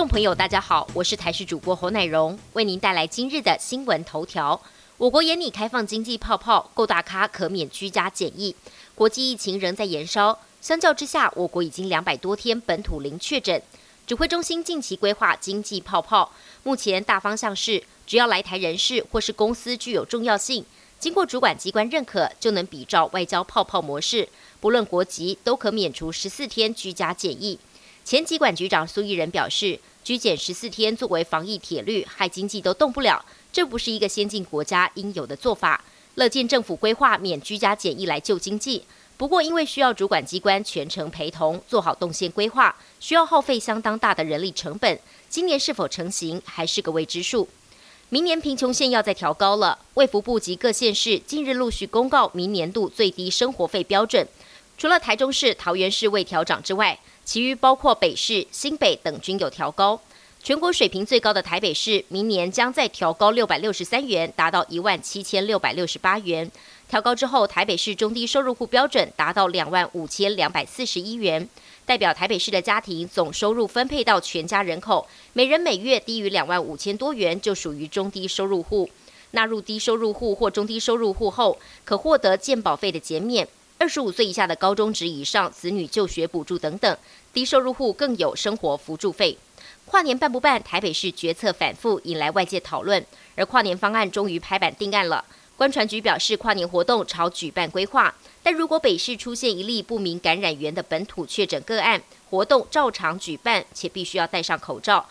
众朋友，大家好，我是台视主播侯乃荣，为您带来今日的新闻头条。我国眼里开放经济泡泡，够大咖可免居家检疫。国际疫情仍在延烧，相较之下，我国已经两百多天本土零确诊。指挥中心近期规划经济泡泡，目前大方向是，只要来台人士或是公司具有重要性，经过主管机关认可，就能比照外交泡泡模式，不论国籍都可免除十四天居家检疫。前疾管局长苏益仁表示，居检十四天作为防疫铁律，害经济都动不了，这不是一个先进国家应有的做法。乐见政府规划免居家检疫来救经济，不过因为需要主管机关全程陪同，做好动线规划，需要耗费相当大的人力成本。今年是否成型，还是个未知数。明年贫穷线要再调高了，卫福部及各县市近日陆续公告明年度最低生活费标准，除了台中市、桃园市未调涨之外。其余包括北市、新北等均有调高，全国水平最高的台北市，明年将再调高六百六十三元，达到一万七千六百六十八元。调高之后，台北市中低收入户标准达到两万五千两百四十一元，代表台北市的家庭总收入分配到全家人口，每人每月低于两万五千多元，就属于中低收入户。纳入低收入户或中低收入户后，可获得健保费的减免。二十五岁以下的高中职以上子女就学补助等等，低收入户更有生活扶助费。跨年办不办？台北市决策反复，引来外界讨论。而跨年方案终于拍板定案了。观传局表示，跨年活动朝举办规划，但如果北市出现一例不明感染源的本土确诊个案，活动照常举办，且必须要戴上口罩。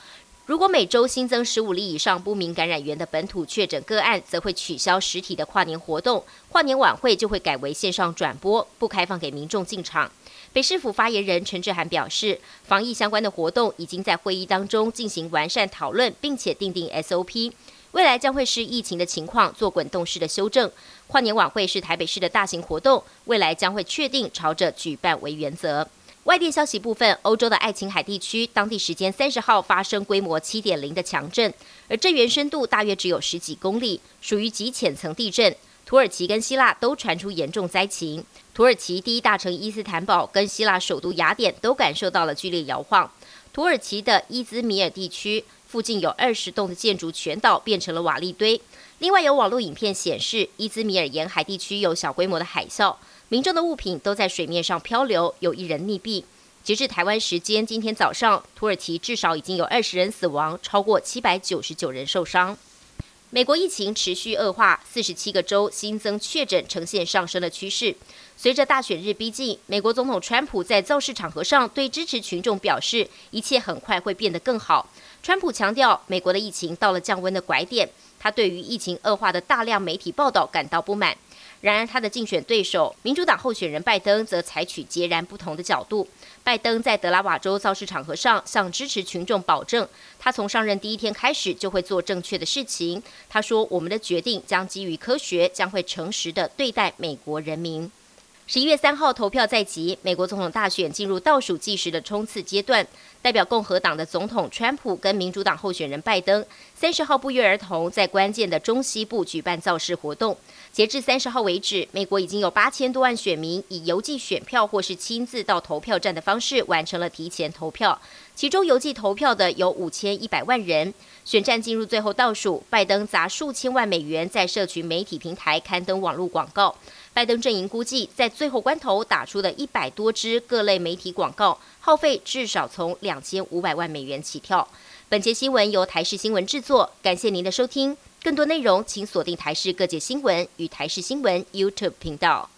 如果每周新增十五例以上不明感染源的本土确诊个案，则会取消实体的跨年活动，跨年晚会就会改为线上转播，不开放给民众进场。北市府发言人陈志涵表示，防疫相关的活动已经在会议当中进行完善讨论，并且订定 SOP，未来将会视疫情的情况做滚动式的修正。跨年晚会是台北市的大型活动，未来将会确定朝着举办为原则。外电消息部分，欧洲的爱琴海地区当地时间三十号发生规模七点零的强震，而震源深度大约只有十几公里，属于极浅层地震。土耳其跟希腊都传出严重灾情，土耳其第一大城伊斯坦堡跟希腊首都雅典都感受到了剧烈摇晃。土耳其的伊兹米尔地区附近有二十栋的建筑全倒，变成了瓦砾堆。另外有网络影片显示，伊兹米尔沿海地区有小规模的海啸。民众的物品都在水面上漂流，有一人溺毙。截至台湾时间今天早上，土耳其至少已经有二十人死亡，超过七百九十九人受伤。美国疫情持续恶化，四十七个州新增确诊呈现上升的趋势。随着大选日逼近，美国总统川普在造势场合上对支持群众表示，一切很快会变得更好。川普强调，美国的疫情到了降温的拐点。他对于疫情恶化的大量媒体报道感到不满。然而，他的竞选对手民主党候选人拜登则采取截然不同的角度。拜登在德拉瓦州造势场合上向支持群众保证，他从上任第一天开始就会做正确的事情。他说：“我们的决定将基于科学，将会诚实的对待美国人民。”十一月三号投票在即，美国总统大选进入倒数计时的冲刺阶段。代表共和党的总统川普跟民主党候选人拜登，三十号不约而同在关键的中西部举办造势活动。截至三十号为止，美国已经有八千多万选民以邮寄选票或是亲自到投票站的方式完成了提前投票，其中邮寄投票的有五千一百万人。选战进入最后倒数，拜登砸数千万美元在社群媒体平台刊登网络广告。拜登阵营估计，在最后关头打出的一百多支各类媒体广告，耗费至少从两千五百万美元起跳。本节新闻由台视新闻制作，感谢您的收听。更多内容请锁定台视各界新闻与台视新闻 YouTube 频道。